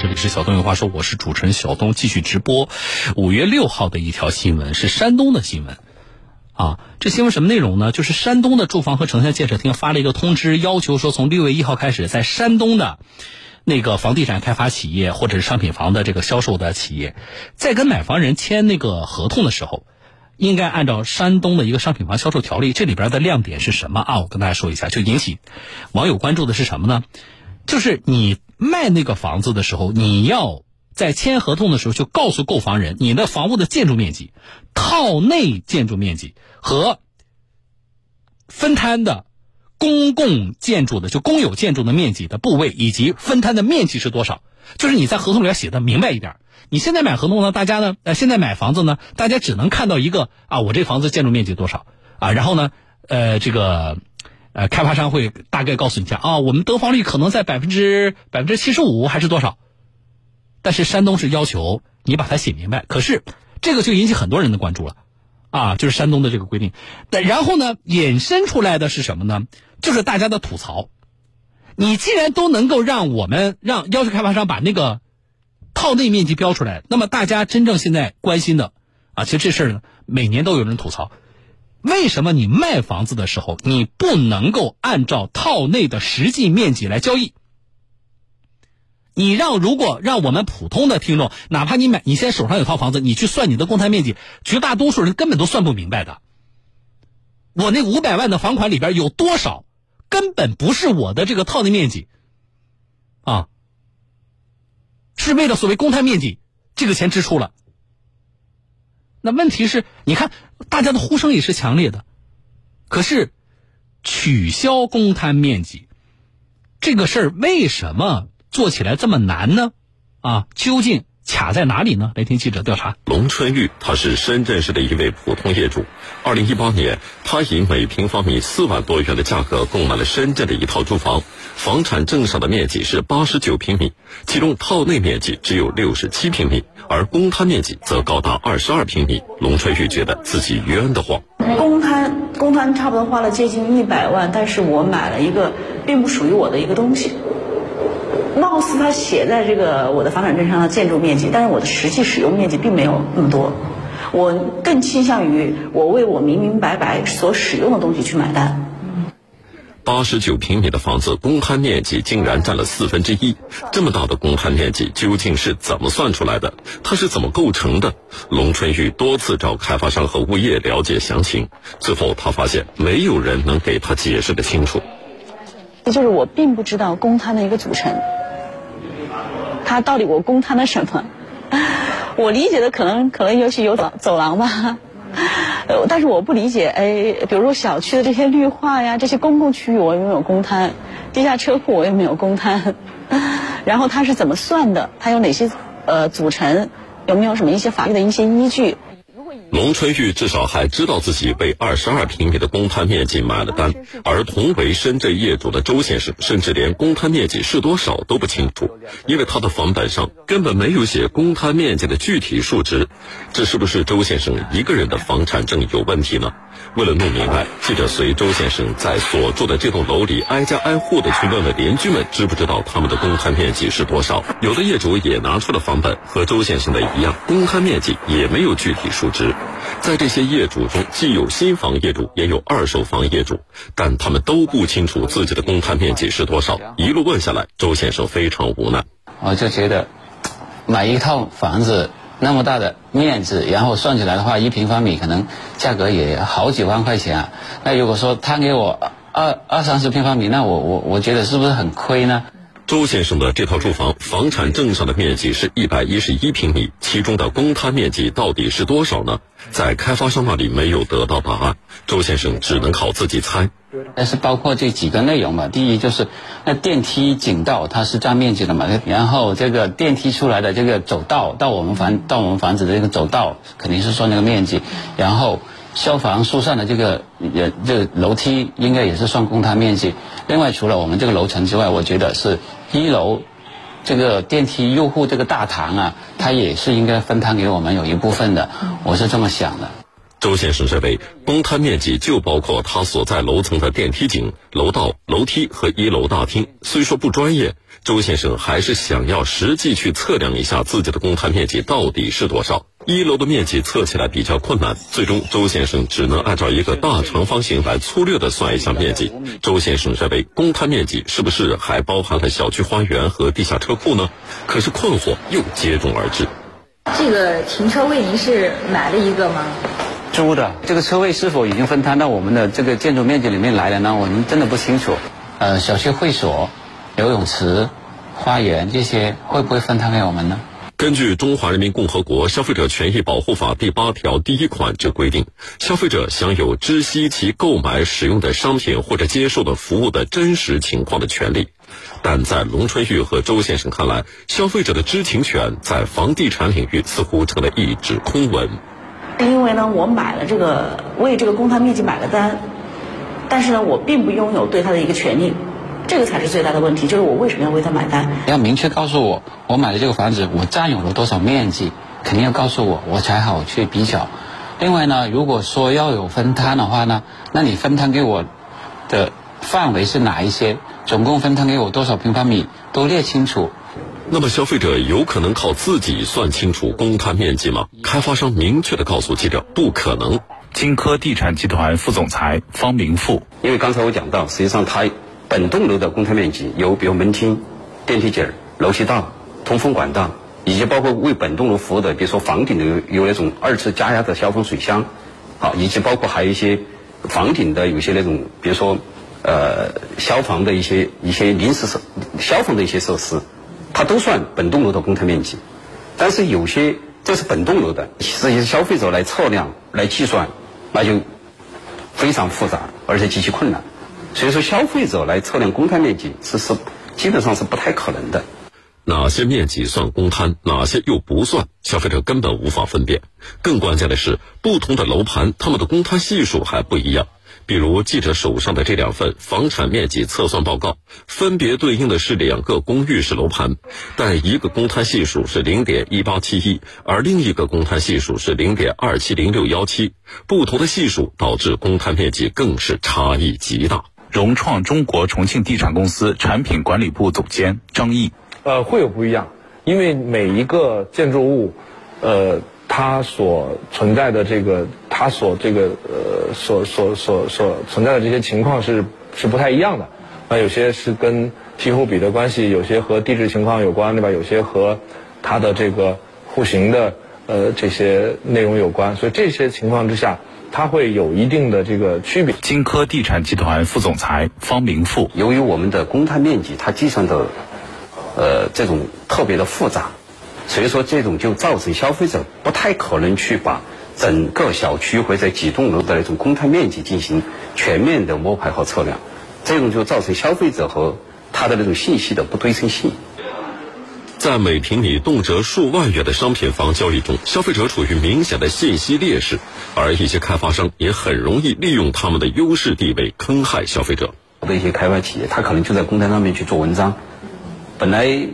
这里是小东有话说，我是主持人小东，继续直播。五月六号的一条新闻是山东的新闻，啊，这新闻什么内容呢？就是山东的住房和城乡建设厅发了一个通知，要求说从六月一号开始，在山东的那个房地产开发企业或者是商品房的这个销售的企业，在跟买房人签那个合同的时候，应该按照山东的一个商品房销售条例，这里边的亮点是什么啊？我跟大家说一下，就引起网友关注的是什么呢？就是你卖那个房子的时候，你要在签合同的时候就告诉购房人，你的房屋的建筑面积、套内建筑面积和分摊的公共建筑的就公有建筑的面积的部位以及分摊的面积是多少。就是你在合同里要写的明白一点。你现在买合同呢，大家呢，呃，现在买房子呢，大家只能看到一个啊，我这房子建筑面积多少啊，然后呢，呃，这个。呃，开发商会大概告诉你一下啊，我们得房率可能在百分之百分之七十五还是多少？但是山东是要求你把它写明白，可是这个就引起很多人的关注了，啊，就是山东的这个规定。但然后呢，衍生出来的是什么呢？就是大家的吐槽。你既然都能够让我们让要求开发商把那个套内面积标出来，那么大家真正现在关心的啊，其实这事儿呢，每年都有人吐槽。为什么你卖房子的时候，你不能够按照套内的实际面积来交易？你让如果让我们普通的听众，哪怕你买，你现在手上有套房子，你去算你的公摊面积，绝大多数人根本都算不明白的。我那五百万的房款里边有多少，根本不是我的这个套内面积，啊，是为了所谓公摊面积这个钱支出了。那问题是，你看大家的呼声也是强烈的，可是取消公摊面积这个事儿为什么做起来这么难呢？啊，究竟？卡在哪里呢？来听记者调查。龙春玉，他是深圳市的一位普通业主。二零一八年，他以每平方米四万多元的价格购买了深圳的一套住房，房产证上的面积是八十九平米，其中套内面积只有六十七平米，而公摊面积则高达二十二平米。龙春玉觉得自己冤得慌。公摊公摊差不多花了接近一百万，但是我买了一个并不属于我的一个东西。貌似他写在这个我的房产证上的建筑面积，但是我的实际使用面积并没有那么多。我更倾向于我为我明明白白所使用的东西去买单。八十九平米的房子公摊面积竟然占了四分之一，这么大的公摊面积究竟是怎么算出来的？它是怎么构成的？龙春玉多次找开发商和物业了解详情，最后他发现没有人能给他解释的清楚。也就是我并不知道公摊的一个组成。他到底我公摊了什么？我理解的可能可能尤其有走走廊吧，但是我不理解，哎，比如说小区的这些绿化呀，这些公共区域我有没有公摊？地下车库我有没有公摊？然后它是怎么算的？它有哪些呃组成？有没有什么一些法律的一些依据？龙春玉至少还知道自己为二十二平米的公摊面积买了单，而同为深圳业主的周先生甚至连公摊面积是多少都不清楚，因为他的房本上根本没有写公摊面积的具体数值。这是不是周先生一个人的房产证有问题呢？为了弄明白，记者随周先生在所住的这栋楼里挨家挨户的去问问邻居们知不知道他们的公摊面积是多少。有的业主也拿出了房本，和周先生的一样，公摊面积也没有具体数值。在这些业主中，既有新房业主，也有二手房业主，但他们都不清楚自己的公摊面积是多少。一路问下来，周先生非常无奈。我就觉得，买一套房子。那么大的面积，然后算起来的话，一平方米可能价格也好几万块钱啊。那如果说他给我二二三十平方米，那我我我觉得是不是很亏呢？周先生的这套住房房产证上的面积是一百一十一平米，其中的公摊面积到底是多少呢？在开发商那里没有得到答案，周先生只能靠自己猜。但是包括这几个内容嘛，第一就是那电梯井道它是占面积的嘛，然后这个电梯出来的这个走道到我们房到我们房子的这个走道肯定是算那个面积，然后。消防疏散的这个也这楼梯应该也是算公摊面积。另外，除了我们这个楼层之外，我觉得是一楼这个电梯入户这个大堂啊，它也是应该分摊给我们有一部分的。我是这么想的。周先生认为，公摊面积就包括他所在楼层的电梯井、楼道、楼梯和一楼大厅。虽说不专业，周先生还是想要实际去测量一下自己的公摊面积到底是多少。一楼的面积测起来比较困难，最终周先生只能按照一个大长方形来粗略的算一下面积。周先生认为，公摊面积是不是还包含了小区花园和地下车库呢？可是困惑又接踵而至。这个停车位您是买了一个吗？租的这个车位是否已经分摊到我们的这个建筑面积里面来了呢？我们真的不清楚。呃，小区会所、游泳池、花园这些会不会分摊给我们呢？根据《中华人民共和国消费者权益保护法》第八条第一款之规定，消费者享有知悉其购买使用的商品或者接受的服务的真实情况的权利。但在龙春玉和周先生看来，消费者的知情权在房地产领域似乎成了一纸空文。因为呢，我买了这个为这个公摊面积买了单，但是呢，我并不拥有对它的一个权利，这个才是最大的问题，就是我为什么要为他买单？要明确告诉我，我买的这个房子我占有了多少面积，肯定要告诉我，我才好去比较。另外呢，如果说要有分摊的话呢，那你分摊给我的范围是哪一些？总共分摊给我多少平方米，都列清楚。那么消费者有可能靠自己算清楚公摊面积吗？开发商明确的告诉记者，不可能。金科地产集团副总裁方明富，因为刚才我讲到，实际上它本栋楼的公摊面积有，比如门厅、电梯井、楼梯道、通风管道，以及包括为本栋楼服务的，比如说房顶的有有那种二次加压的消防水箱，好，以及包括还有一些房顶的有些那种，比如说呃消防的一些一些临时设消防的一些设施。它都算本栋楼的公摊面积，但是有些这是本栋楼的，实际是消费者来测量、来计算，那就非常复杂，而且极其困难。所以说，消费者来测量公摊面积是是基本上是不太可能的。哪些面积算公摊，哪些又不算，消费者根本无法分辨。更关键的是，不同的楼盘，他们的公摊系数还不一样。比如记者手上的这两份房产面积测算报告，分别对应的是两个公寓式楼盘，但一个公摊系数是零点一八七一，而另一个公摊系数是零点二七零六幺七。不同的系数导致公摊面积更是差异极大。融创中国重庆地产公司产品管理部总监张毅，呃，会有不一样，因为每一个建筑物，呃。它所存在的这个，它所这个呃，所所所所存在的这些情况是是不太一样的。那有些是跟气候比的关系，有些和地质情况有关，对吧？有些和它的这个户型的呃这些内容有关。所以这些情况之下，它会有一定的这个区别。金科地产集团副总裁方明富，由于我们的公摊面积，它计算的呃这种特别的复杂。所以说，这种就造成消费者不太可能去把整个小区或者几栋楼的那种公摊面积进行全面的摸排和测量，这种就造成消费者和他的那种信息的不对称性。在每平米动辄数万元的商品房交易中，消费者处于明显的信息劣势，而一些开发商也很容易利用他们的优势地位坑害消费者。的一些开发企业，他可能就在公摊上面去做文章，本来。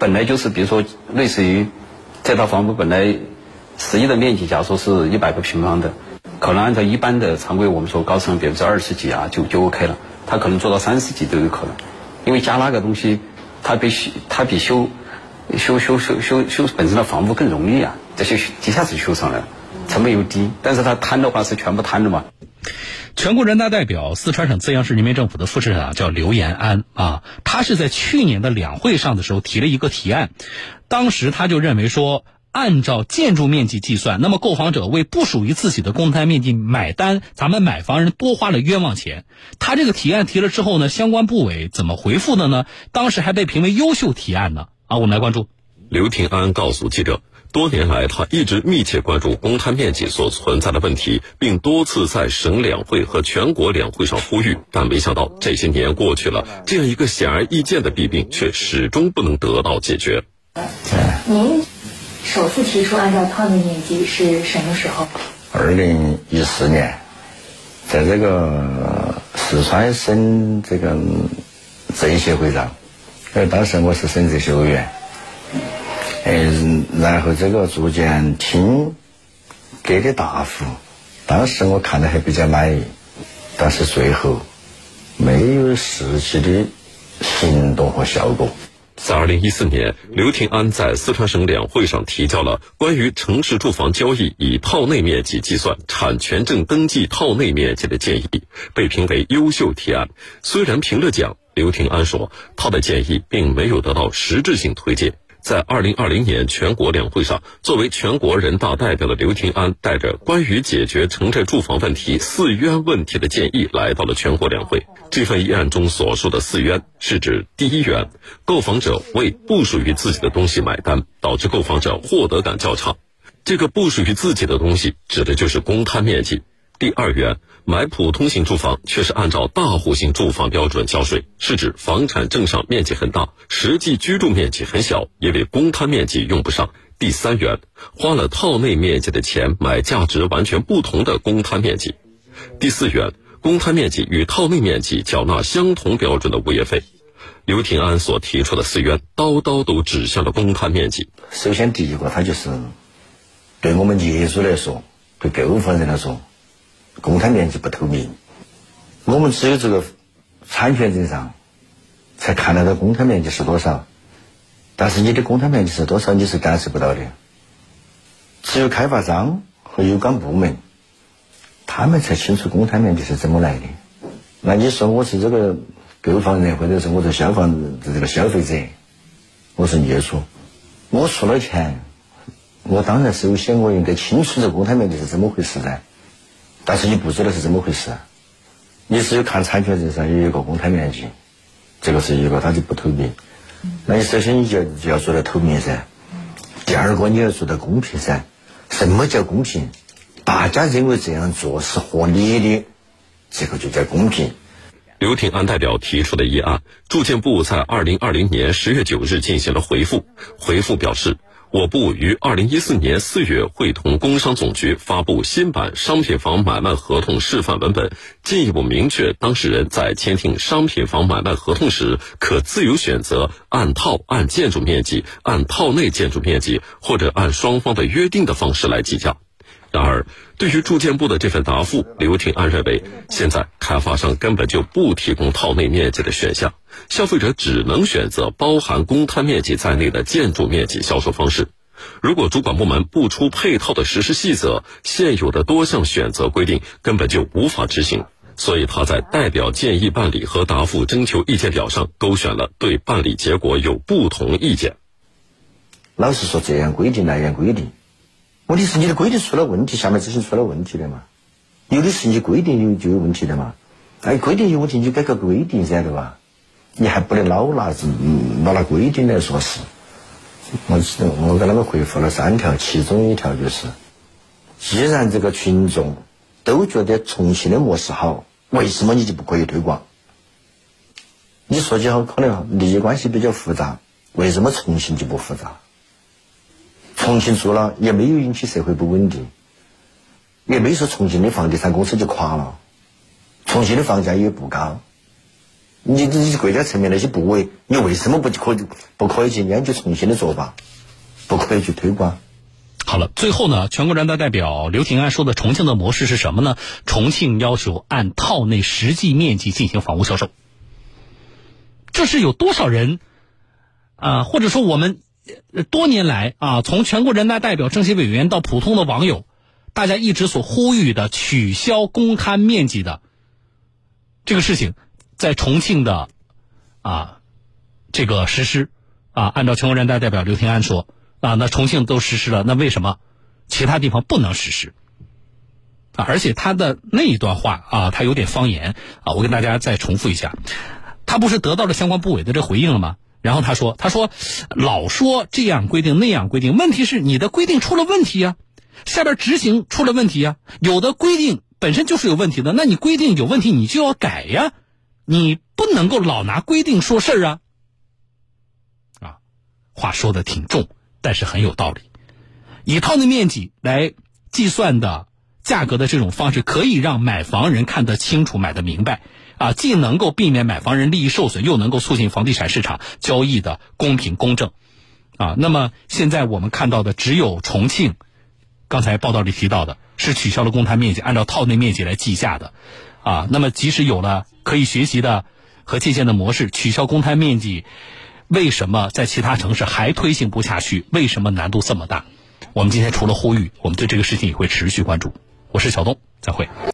本来就是，比如说，类似于这套房子本来实际的面积，假如说是一百个平方的，可能按照一般的常规，我们说高层百分之二十几啊，就就 OK 了。他可能做到三十几都有可能，因为加那个东西，它比修它比修修修修修修本身的房屋更容易啊，这些一下子修上来了，成本又低，但是它摊的话是全部摊的嘛。全国人大代表、四川省资阳市人民政府的副市长叫刘延安啊，他是在去年的两会上的时候提了一个提案，当时他就认为说，按照建筑面积计算，那么购房者为不属于自己的公摊面积买单，咱们买房人多花了冤枉钱。他这个提案提了之后呢，相关部委怎么回复的呢？当时还被评为优秀提案呢。啊，我们来关注。刘廷安告诉记者。多年来，他一直密切关注公摊面积所存在的问题，并多次在省两会和全国两会上呼吁。但没想到这些年过去了，这样一个显而易见的弊病却始终不能得到解决。您首次提出按照摊位面积是什么时候？二零一四年，在这个四川省这个政协会上，呃，当时我是省政协委员。哎，然后这个逐渐听给的答复，当时我看的还比较满意，但是最后没有实际的行动和效果。在二零一四年，刘廷安在四川省两会上提交了关于城市住房交易以套内面积计算产权证登记套内面积的建议，被评为优秀提案。虽然评了奖，刘廷安说他的建议并没有得到实质性推荐。在二零二零年全国两会上，作为全国人大代表的刘廷安带着关于解决城镇住房问题四冤问题的建议来到了全国两会。这份议案中所说的四冤，是指第一冤，购房者为不属于自己的东西买单，导致购房者获得感较差。这个不属于自己的东西，指的就是公摊面积。第二元，买普通型住房却是按照大户型住房标准交税，是指房产证上面积很大，实际居住面积很小，因为公摊面积用不上。第三元，花了套内面积的钱买价值完全不同的公摊面积。第四元，公摊面积与套内面积缴纳相同标准的物业费。刘廷安所提出的四元，刀刀都指向了公摊面积。首先，第一个，它就是对我们业主来说，对购房人来说。公摊面积不透明，我们只有这个产权证上才看得到公摊面积是多少，但是你的公摊面积是多少你是感受不到的，只有开发商和有关部门，他们才清楚公摊面积是怎么来的。那你说我是这个购房人，或者是我是消防这个消费者，我是业主，我出了钱，我当然首先我应该清楚这公摊面积是怎么回事噻。但是你不知道是怎么回事，你只有看产权证上有一个公摊面积，这个是一个，它就不透明。那你首先你就就要做到透明噻，第二个你要做到公平噻。什么叫公平？大家认为这样做是合理的，这个就叫公平。刘廷安代表提出的议案，住建部在二零二零年十月九日进行了回复，回复表示。我部于二零一四年四月会同工商总局发布新版商品房买卖合同示范文本，进一步明确当事人在签订商品房买卖合同时，可自由选择按套按建筑面积、按套内建筑面积或者按双方的约定的方式来计价。然而，对于住建部的这份答复，刘廷安认为，现在开发商根本就不提供套内面积的选项，消费者只能选择包含公摊面积在内的建筑面积销售方式。如果主管部门不出配套的实施细则，现有的多项选择规定根本就无法执行。所以他在代表建议办理和答复征求意见表上勾选了对办理结果有不同意见。老实说，这样规定那样规定。问题是你的规定出了问题，下面执行出了问题的嘛？有的是你规定有就有问题的嘛？哎，规定有问题，你改个规定噻，对吧？你还不能老拿嗯老拿规定来说事。我我给他们回复了三条，其中一条就是：既然这个群众都觉得重庆的模式好，为什么你就不可以推广？你说起好可能利益关系比较复杂，为什么重庆就不复杂？重庆做了也没有引起社会不稳定，也没说重庆的房地产公司就垮了，重庆的房价也不高。你你国家层面那些部委，你为什么不可不可以去研究重庆的做法，不可以去推广？好了，最后呢，全国人大代表刘廷安说的重庆的模式是什么呢？重庆要求按套内实际面积进行房屋销售，这是有多少人啊？或者说我们？多年来啊，从全国人大代表、政协委员到普通的网友，大家一直所呼吁的取消公摊面积的这个事情，在重庆的啊这个实施啊，按照全国人大代表刘廷安说啊，那重庆都实施了，那为什么其他地方不能实施？啊，而且他的那一段话啊，他有点方言啊，我跟大家再重复一下，他不是得到了相关部委的这回应了吗？然后他说：“他说，老说这样规定那样规定，问题是你的规定出了问题呀，下边执行出了问题呀。有的规定本身就是有问题的，那你规定有问题，你就要改呀，你不能够老拿规定说事儿啊。啊，话说的挺重，但是很有道理。以套内面积来计算的价格的这种方式，可以让买房人看得清楚，买得明白。”啊，既能够避免买房人利益受损，又能够促进房地产市场交易的公平公正，啊，那么现在我们看到的只有重庆刚才报道里提到的，是取消了公摊面积，按照套内面积来计价的，啊，那么即使有了可以学习的和借鉴的模式，取消公摊面积，为什么在其他城市还推行不下去？为什么难度这么大？我们今天除了呼吁，我们对这个事情也会持续关注。我是小东，再会。